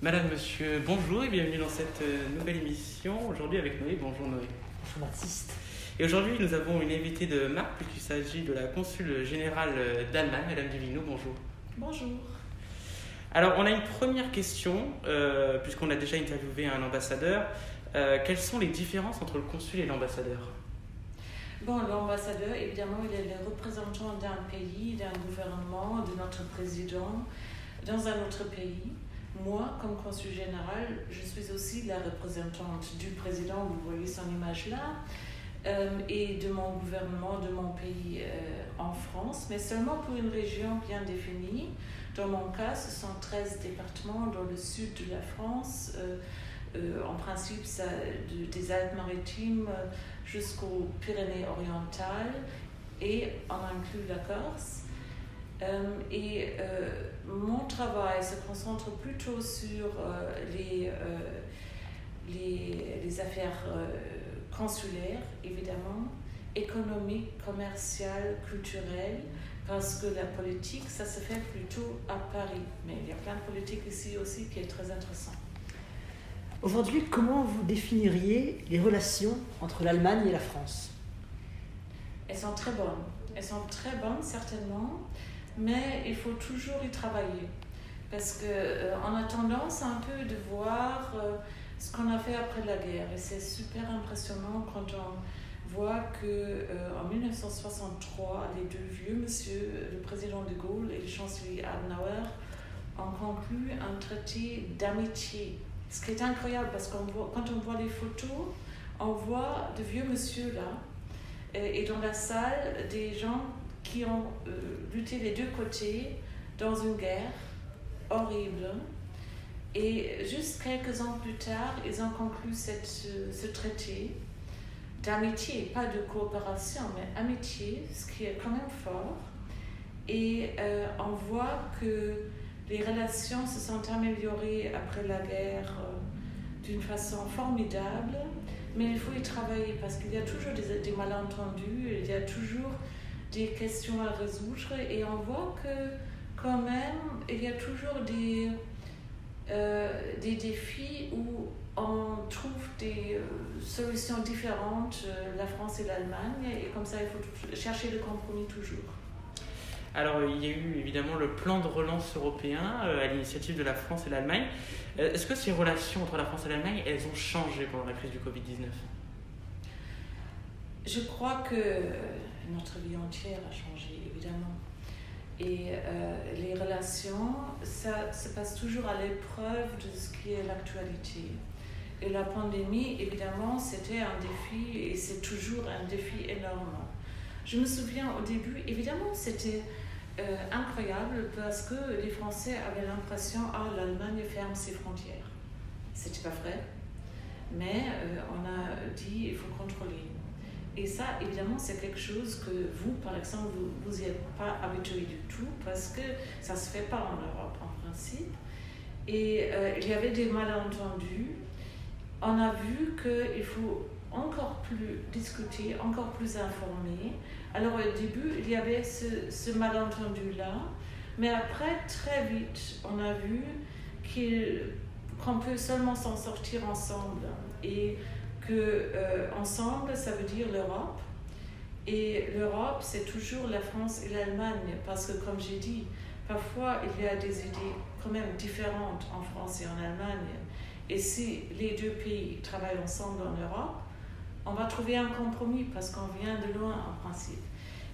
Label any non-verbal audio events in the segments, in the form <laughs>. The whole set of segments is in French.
Madame, monsieur, bonjour et bienvenue dans cette euh, nouvelle émission. Aujourd'hui avec Noé. Bonjour Noé. Bonjour Baptiste. Et aujourd'hui, nous avons une invitée de marque puisqu'il s'agit de la consul générale euh, d'Allemagne, Madame Divino. Bonjour. Bonjour. Alors, on a une première question, euh, puisqu'on a déjà interviewé un ambassadeur. Euh, quelles sont les différences entre le consul et l'ambassadeur Bon, l'ambassadeur, évidemment, il est le représentant d'un pays, d'un gouvernement, de notre président dans un autre pays. Moi, comme consul général, je suis aussi la représentante du président, vous voyez son image là, euh, et de mon gouvernement, de mon pays euh, en France, mais seulement pour une région bien définie. Dans mon cas, ce sont 13 départements dans le sud de la France. Euh, en principe, des Alpes-Maritimes euh, jusqu'aux Pyrénées-Orientales et on inclut la Corse. Euh, et mon travail se concentre plutôt sur les, les, affaires consulaires, évidemment, économiques, commerciales, culturelles, parce que la politique, ça se fait plutôt à Paris. Mais il y a plein de politique ici aussi qui est très intéressant. Aujourd'hui, comment vous définiriez les relations entre l'Allemagne et la France? Elles sont très bonnes. Elles sont très bonnes, certainement, mais il faut toujours y travailler. Parce qu'on on a tendance un peu de voir euh, ce qu'on a fait après la guerre. Et c'est super impressionnant quand on voit que euh, en 1963, les deux vieux, monsieur le président de Gaulle et le chancelier Adenauer, ont conclu un traité d'amitié. Ce qui est incroyable parce que quand on voit les photos, on voit de vieux monsieur là, et dans la salle des gens qui ont euh, lutté des deux côtés dans une guerre horrible. Et juste quelques ans plus tard, ils ont conclu cette, ce, ce traité d'amitié, pas de coopération, mais amitié, ce qui est quand même fort. Et euh, on voit que les relations se sont améliorées après la guerre euh, d'une façon formidable. Mais il faut y travailler parce qu'il y a toujours des, malentendus, il y a toujours des questions à résoudre et on voit que quand même il y a toujours des, euh, des défis où on trouve des euh, solutions différentes, la France et l'Allemagne, et comme ça il faut chercher le compromis toujours. Alors, il y a eu évidemment le plan de relance européen euh, à l'initiative de la France et l'Allemagne. Euh, Est-ce que ces relations entre la France et l'Allemagne, elles ont changé pendant la crise du Covid-19 Je crois que notre vie entière a changé, évidemment. Et euh, les relations, ça se passe toujours à l'épreuve de ce qui est l'actualité. Et la pandémie, évidemment, c'était un défi et c'est toujours un défi énorme. Je me souviens au début, évidemment, c'était euh, incroyable parce que les Français avaient l'impression ah l'Allemagne ferme ses frontières. C'était pas vrai, mais euh, on a dit il faut contrôler. Et ça, évidemment, c'est quelque chose que vous, par exemple, vous vous y êtes pas habitué du tout parce que ça se fait pas en Europe en principe. Et euh, il y avait des malentendus. On a vu qu'il faut encore plus discuter, encore plus informer. Alors au début, il y avait ce, malentendu-là, mais après, très vite, on a vu qu'on peut seulement s'en sortir ensemble. Et que euh, ensemble, ça veut dire l'Europe. Et l'Europe, c'est toujours la France et l'Allemagne, parce que comme j'ai dit, parfois il y a des idées quand même différentes en France et en Allemagne. Et si les deux pays travaillent ensemble en Europe, on va trouver un compromis parce qu'on vient de loin en principe.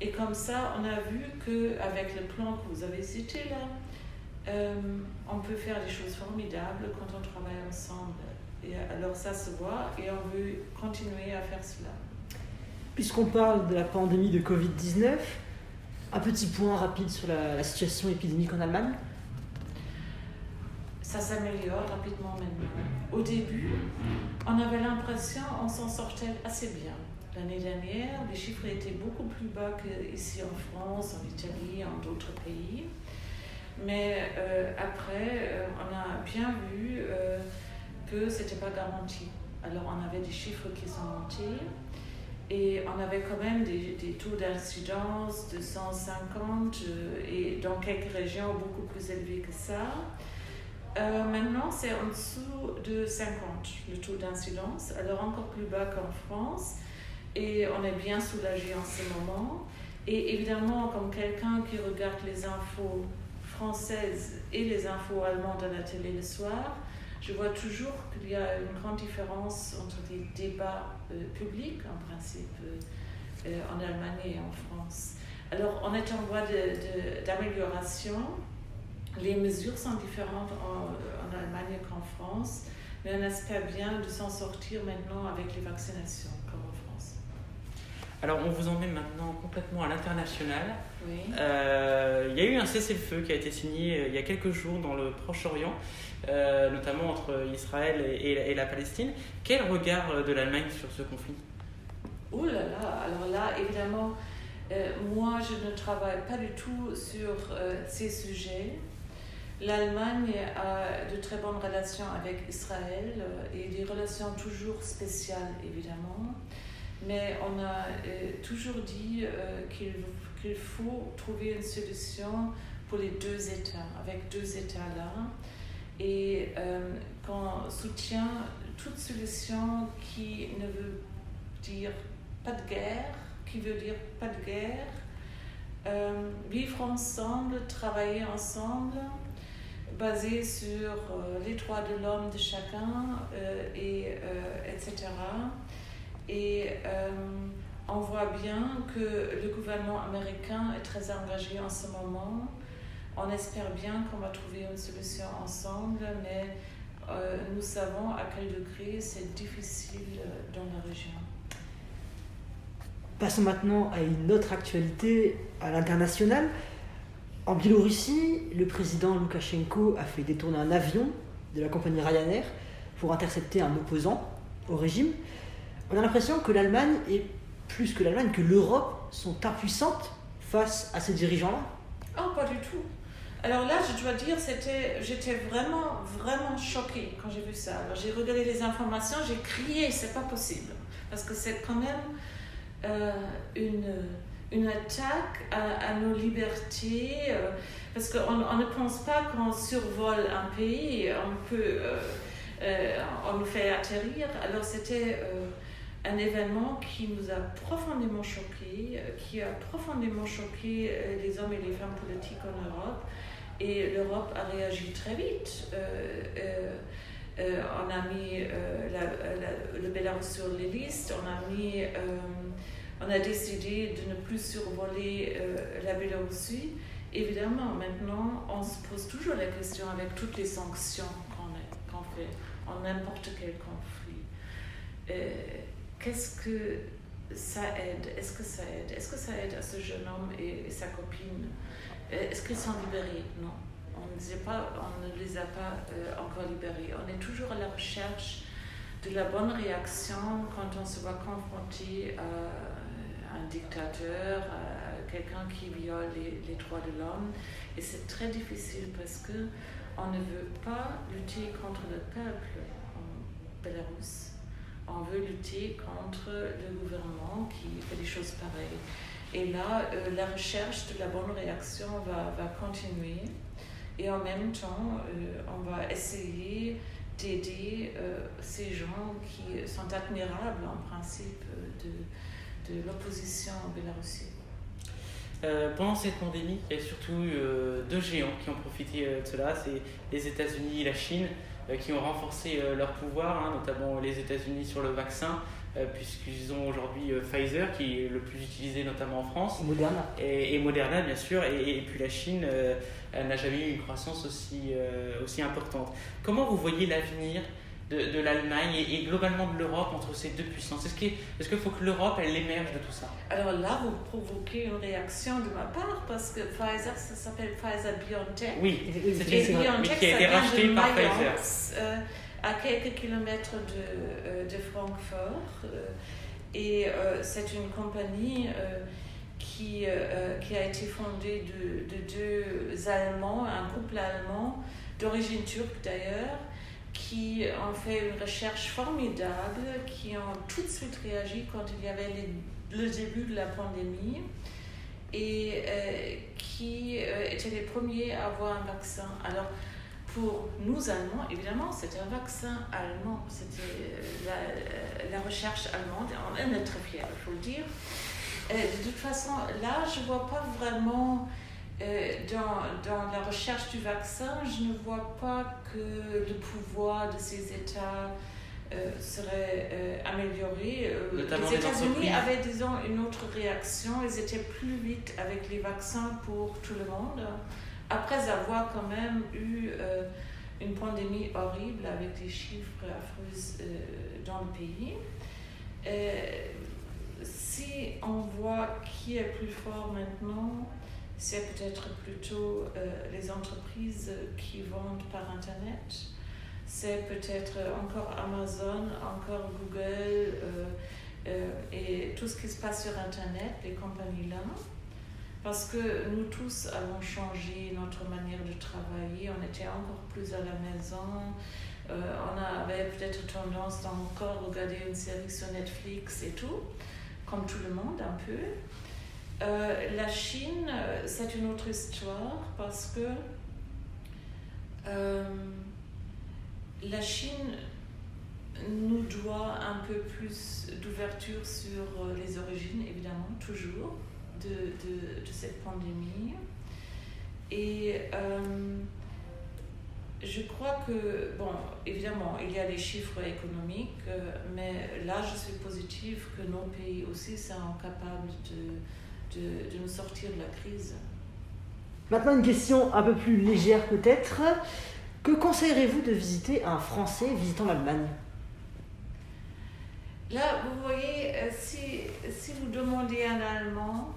Et comme ça, on a vu qu'avec le plan que vous avez cité là, euh, on peut faire des choses formidables quand on travaille ensemble. Et alors ça se voit et on veut continuer à faire cela. Puisqu'on parle de la pandémie de Covid-19, un petit point rapide sur la, la situation épidémique en Allemagne. Ça s'améliore rapidement maintenant. Au début, on avait l'impression qu'on s'en sortait assez bien. L'année dernière, les chiffres étaient beaucoup plus bas qu'ici en France, en Italie, en d'autres pays. Mais euh, après, euh, on a bien vu euh, que ce n'était pas garanti. Alors on avait des chiffres qui sont montés. Et on avait quand même des, des taux d'incidence de 150 euh, et dans quelques régions beaucoup plus élevés que ça. Euh, maintenant, c'est en dessous de 50 le taux d'incidence, alors encore plus bas qu'en France. Et on est bien soulagé en ce moment. Et évidemment, comme quelqu'un qui regarde les infos françaises et les infos allemandes à la télé le soir, je vois toujours qu'il y a une grande différence entre les débats euh, publics, en principe, euh, en Allemagne et en France. Alors, on est en voie d'amélioration. De, les mesures sont différentes en, en Allemagne qu'en France, mais on espère bien de s'en sortir maintenant avec les vaccinations, comme en France. Alors, on vous emmène maintenant complètement à l'international. Oui. Euh, il y a eu un cessez-le-feu qui a été signé il y a quelques jours dans le Proche-Orient. Euh, notamment entre Israël et, et, la Palestine. Quel regard de l'Allemagne sur ce conflit? Oh là là, alors là, évidemment, euh, moi, je ne travaille pas du tout sur euh, ces sujets. L'Allemagne a de très bonnes relations avec Israël et des relations toujours spéciales, évidemment. Mais on a toujours dit qu'il qu'il faut trouver une solution pour les deux États, avec deux États-là et euh, qu'on soutient toute solution qui ne veut dire pas de guerre, qui veut dire pas de guerre, euh, vivre ensemble, travailler ensemble, basé sur euh, les droits de l'homme de chacun, euh, et, etc. Et euh, on voit bien que le gouvernement américain est très engagé en ce moment on espère bien qu'on va trouver une solution ensemble, mais nous savons à quel degré c'est difficile dans la région. Passons maintenant à une autre actualité à l'international. En Biélorussie, le président Loukachenko a fait détourner un avion de la compagnie Ryanair pour intercepter un opposant au régime. On a l'impression que l'Allemagne, et plus que l'Allemagne, que l'Europe sont impuissantes face à ces dirigeants-là. Oh, pas du tout. Alors là, je dois dire, j'étais vraiment, vraiment choquée quand j'ai vu ça. J'ai regardé les informations, j'ai crié, c'est pas possible. Parce que c'est quand même euh, une, une attaque à, nos libertés. Euh, parce qu'on on ne pense pas qu'on survole un pays, on peut, euh, on nous fait atterrir. Alors c'était un événement qui nous a profondément choqués, qui a profondément choqué les hommes et les femmes politiques en Europe. Et l'Europe a réagi très vite. Euh, euh, euh, on a mis le Bélarus sur les listes, on a, mis, on a décidé de ne plus survoler la Bélarussie. Évidemment, maintenant, on se pose toujours la question avec toutes les sanctions qu'on qu fait en n'importe quel conflit. Qu'est-ce que ça aide? Est-ce que ça aide? Est-ce que ça aide à ce jeune homme et, et sa copine? Est-ce qu'ils sont libérés? Non. On on ne les a pas euh, encore libérés. On est toujours à la recherche de la bonne réaction quand on se voit confronté à un dictateur, à quelqu'un qui viole les, droits de l'homme. Et c'est très difficile parce que on ne veut pas lutter contre le peuple en Belarus. On veut lutter contre le gouvernement qui fait des choses pareilles. Et là, euh, la recherche de la bonne réaction va, continuer. Et en même temps, euh, on va essayer d'aider euh, ces gens qui sont admirables en principe de, de l'opposition en Biélorussie. Euh, pendant cette pandémie, il y a surtout euh, deux géants qui ont profité de cela, c'est les États-Unis et la Chine, euh, qui ont renforcé leur pouvoir, hein, notamment les États-Unis sur le vaccin, euh, puisqu'ils ont aujourd'hui euh, Pfizer, qui est le plus utilisé notamment en France. Moderna. Et, et Moderna, bien sûr. Et, et, puis la Chine, euh, elle n'a jamais eu une croissance aussi, aussi importante. Comment vous voyez l'avenir de, de l'Allemagne et, et, globalement de l'Europe entre ces deux puissances Est-ce qu'il est qu faut que l'Europe, elle émerge de tout ça? Alors là, vous provoquez une réaction de ma part parce que Pfizer, ça s'appelle Pfizer-BioNTech. Oui, c'est et BioNTech, qui a été racheté par Pfizer. Euh, à quelques kilomètres de, euh, de Francfort. Euh, et euh, c'est une compagnie qui, qui a été fondée de, de deux Allemands, un couple allemand d'origine turque d'ailleurs, qui ont fait une recherche formidable, qui ont tout de suite réagi quand il y avait le début de la pandémie et euh, qui euh, étaient les premiers à avoir un vaccin. Alors, pour nous Allemands, évidemment, c'était un vaccin allemand, c'était la, la, recherche allemande, on est très fiers, il faut le dire. de toute façon, là, je ne vois pas vraiment euh, dans, dans, la recherche du vaccin, je ne vois pas que le pouvoir de ces États euh, serait euh, amélioré. les États-Unis avaient, disons, une autre réaction. Ils étaient plus vite avec les vaccins pour tout le monde, après avoir quand même eu une pandémie horrible avec des chiffres affreux dans le pays. si on voit qui est plus fort maintenant, c'est peut-être plutôt euh, les entreprises qui vendent par Internet. C'est peut-être encore Amazon, encore Google euh, euh, et tout ce qui se passe sur Internet, les compagnies-là. Parce que nous tous avons changé notre manière de travailler, on était encore plus à la maison, on avait peut-être tendance à regarder une série sur Netflix et tout, comme tout le monde un peu. Euh, la Chine, euh, c'est une autre histoire parce que euh, la Chine nous doit un peu plus d'ouverture sur les origines, évidemment, toujours, de, de, de cette pandémie. Et je crois que, bon, évidemment, il y a les chiffres économiques, mais là, je suis positive que nos pays aussi sont capables de de, de nous sortir de la crise. Maintenant, une question un peu plus légère peut-être. Que conseillerez-vous de visiter un Français visitant l'Allemagne? Là, vous voyez, euh, si, si vous demandez un Allemand,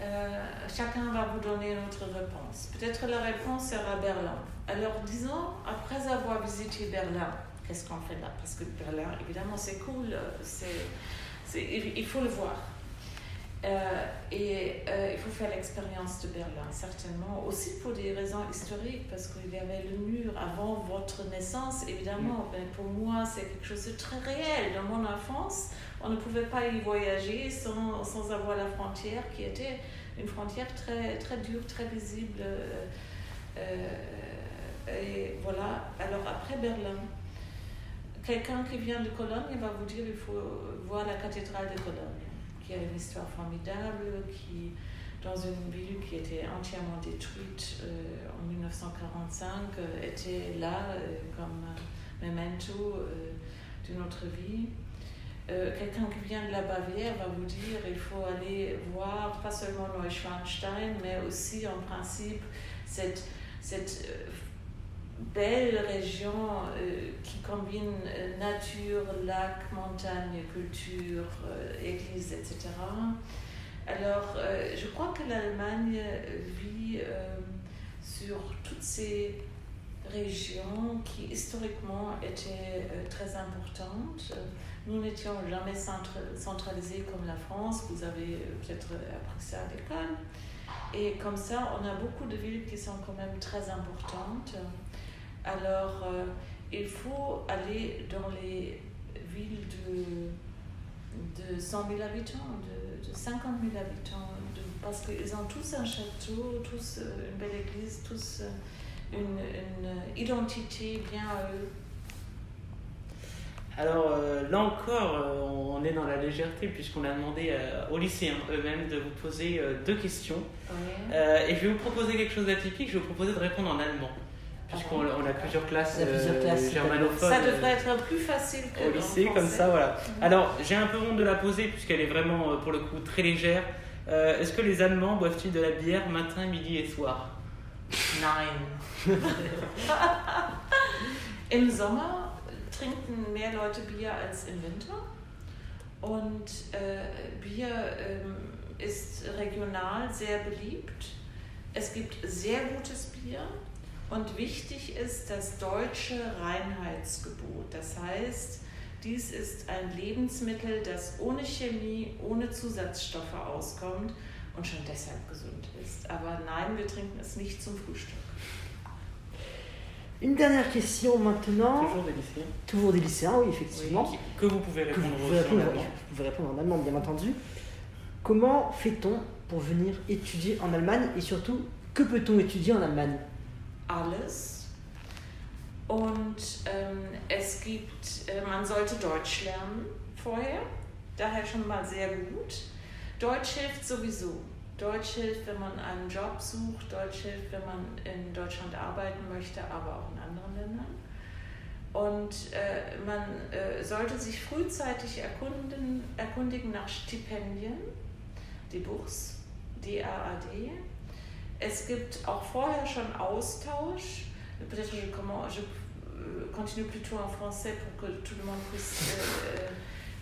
euh, chacun va vous donner une autre réponse. Peut-être la réponse sera Berlin. Alors, disons, après avoir visité Berlin, qu'est-ce qu'on fait là? Parce que Berlin, évidemment, c'est cool, euh, c'est, il faut le voir. Euh, et euh, il faut faire l'expérience de Berlin, certainement, aussi pour des raisons historiques, parce qu'il y avait le mur avant votre naissance, évidemment. Mm. Ben, pour moi, c'est quelque chose de très réel. Dans mon enfance, on ne pouvait pas y voyager sans, sans avoir la frontière, qui était une frontière très, très dure, très visible. Euh, et voilà. Alors après Berlin, quelqu'un qui vient de Cologne va vous dire il faut voir la cathédrale de Cologne qui a une histoire formidable, qui, dans une ville qui était entièrement détruite euh, en 1945, euh, était là euh, comme memento d'une autre vie. Quelqu'un qui vient de la Bavière va vous dire il faut aller voir pas seulement Neuschwanstein, mais aussi en principe cette, cette belle région euh, qui combine euh, nature, lac, montagne, culture, euh, église, etc. Alors, je crois que l'Allemagne vit sur toutes ces régions qui historiquement étaient très importantes. Nous n'étions jamais centralisés comme la France, vous avez peut-être appris ça à l'école. Et comme ça, on a beaucoup de villes qui sont quand même très importantes. Alors, euh, il faut aller dans les villes de, de 100 000 habitants, de, de 50 000 habitants, parce qu'ils ont tous un château, tous euh, une belle église, tous euh, une, une identité bien à eux. Alors là encore, on est dans la légèreté puisqu'on a demandé aux lycéens eux-mêmes de vous poser deux questions. et je vais vous proposer quelque chose d'atypique, je vais vous proposer de répondre en allemand puisqu'on a plusieurs classes, euh, germanophones. Ça devrait être plus facile au lycée, comme ça, voilà. Mhm. Alors, j'ai un peu honte de la poser, puisqu'elle est vraiment, euh, pour le coup, très légère. Euh, est-ce que les Allemands boivent-ils de la bière matin, midi et soir? Nein. <laughs> Im Sommer trinken mehr Leute Bier als im Winter. Und äh, Bier äh, ist regional sehr beliebt. Es gibt sehr gutes Bier. Und wichtig ist das deutsche Reinheitsgebot. Das heißt, dies ist ein Lebensmittel, das ohne Chemie, ohne Zusatzstoffe auskommt und schon deshalb gesund ist. Aber nein, wir trinken es nicht zum Frühstück. Une dernière question maintenant. Toujours des lycéens. Toujours des lycéens, oui, effectivement. Oui, que vous pouvez répondre vous pouvez en répondre, allemand. vous pouvez répondre en allemand, bien entendu. Comment fait-on pour venir étudier en Allemagne et surtout, que peut-on étudier en Allemagne alles. Und ähm, es gibt, äh, man sollte Deutsch lernen vorher, daher schon mal sehr gut. Deutsch hilft sowieso. Deutsch hilft, wenn man einen Job sucht, Deutsch hilft, wenn man in Deutschland arbeiten möchte, aber auch in anderen Ländern. Und äh, man äh, sollte sich frühzeitig erkunden, erkundigen nach Stipendien, die Bourse, die AAD. Es gibt auch vorher schon Austausch. Peut-être je, comment, je euh, continue plutôt en français pour que tout le monde puisse euh,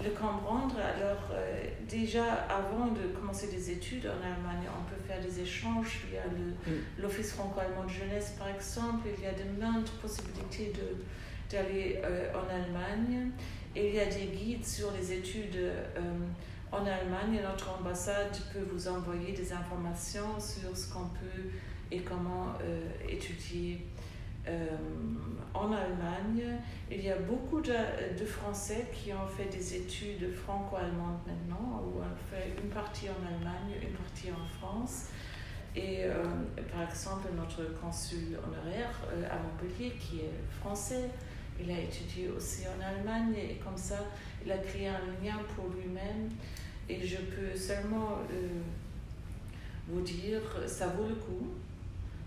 euh, le comprendre. Alors, euh, déjà, avant de commencer des études en Allemagne, on peut faire des échanges. Il y a le- Mm. l'Office franco-allemand de jeunesse, par exemple. Il y a de maintes possibilités d'aller euh, en Allemagne. Il y a des guides sur les études en Allemagne. Notre ambassade peut vous envoyer des informations sur ce qu'on peut et comment euh, étudier euh, en Allemagne. Il y a beaucoup de, Français qui ont fait des études franco-allemandes maintenant, ou ont fait une partie en Allemagne, une partie en France. Et euh, par exemple, notre consul honoraire à Montpellier, qui est français, il a étudié aussi en Allemagne et comme ça, il a créé un lien pour lui-même. Et je peux seulement euh, vous dire, ça vaut le coup.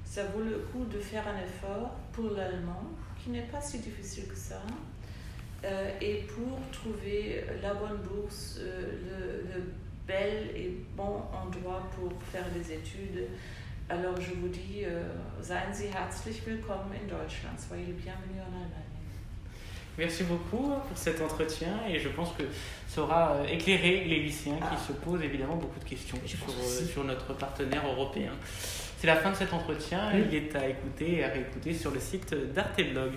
Ça vaut le coup de faire un effort pour l'allemand, qui n'est pas si difficile que ça, euh, et pour trouver la bonne bourse, euh, le, le bel et bon endroit pour faire des études. Alors je vous dis, seien Sie herzlich willkommen in Deutschland. Soyez les bienvenus en Allemagne. Merci beaucoup pour cet entretien et je pense que ça aura euh, éclairé les lycéens qui Ah. se posent évidemment beaucoup de questions sur, euh, sur notre partenaire européen. C'est la fin de cet entretien, Oui. il est à écouter et à réécouter sur le site d'Arte Blog.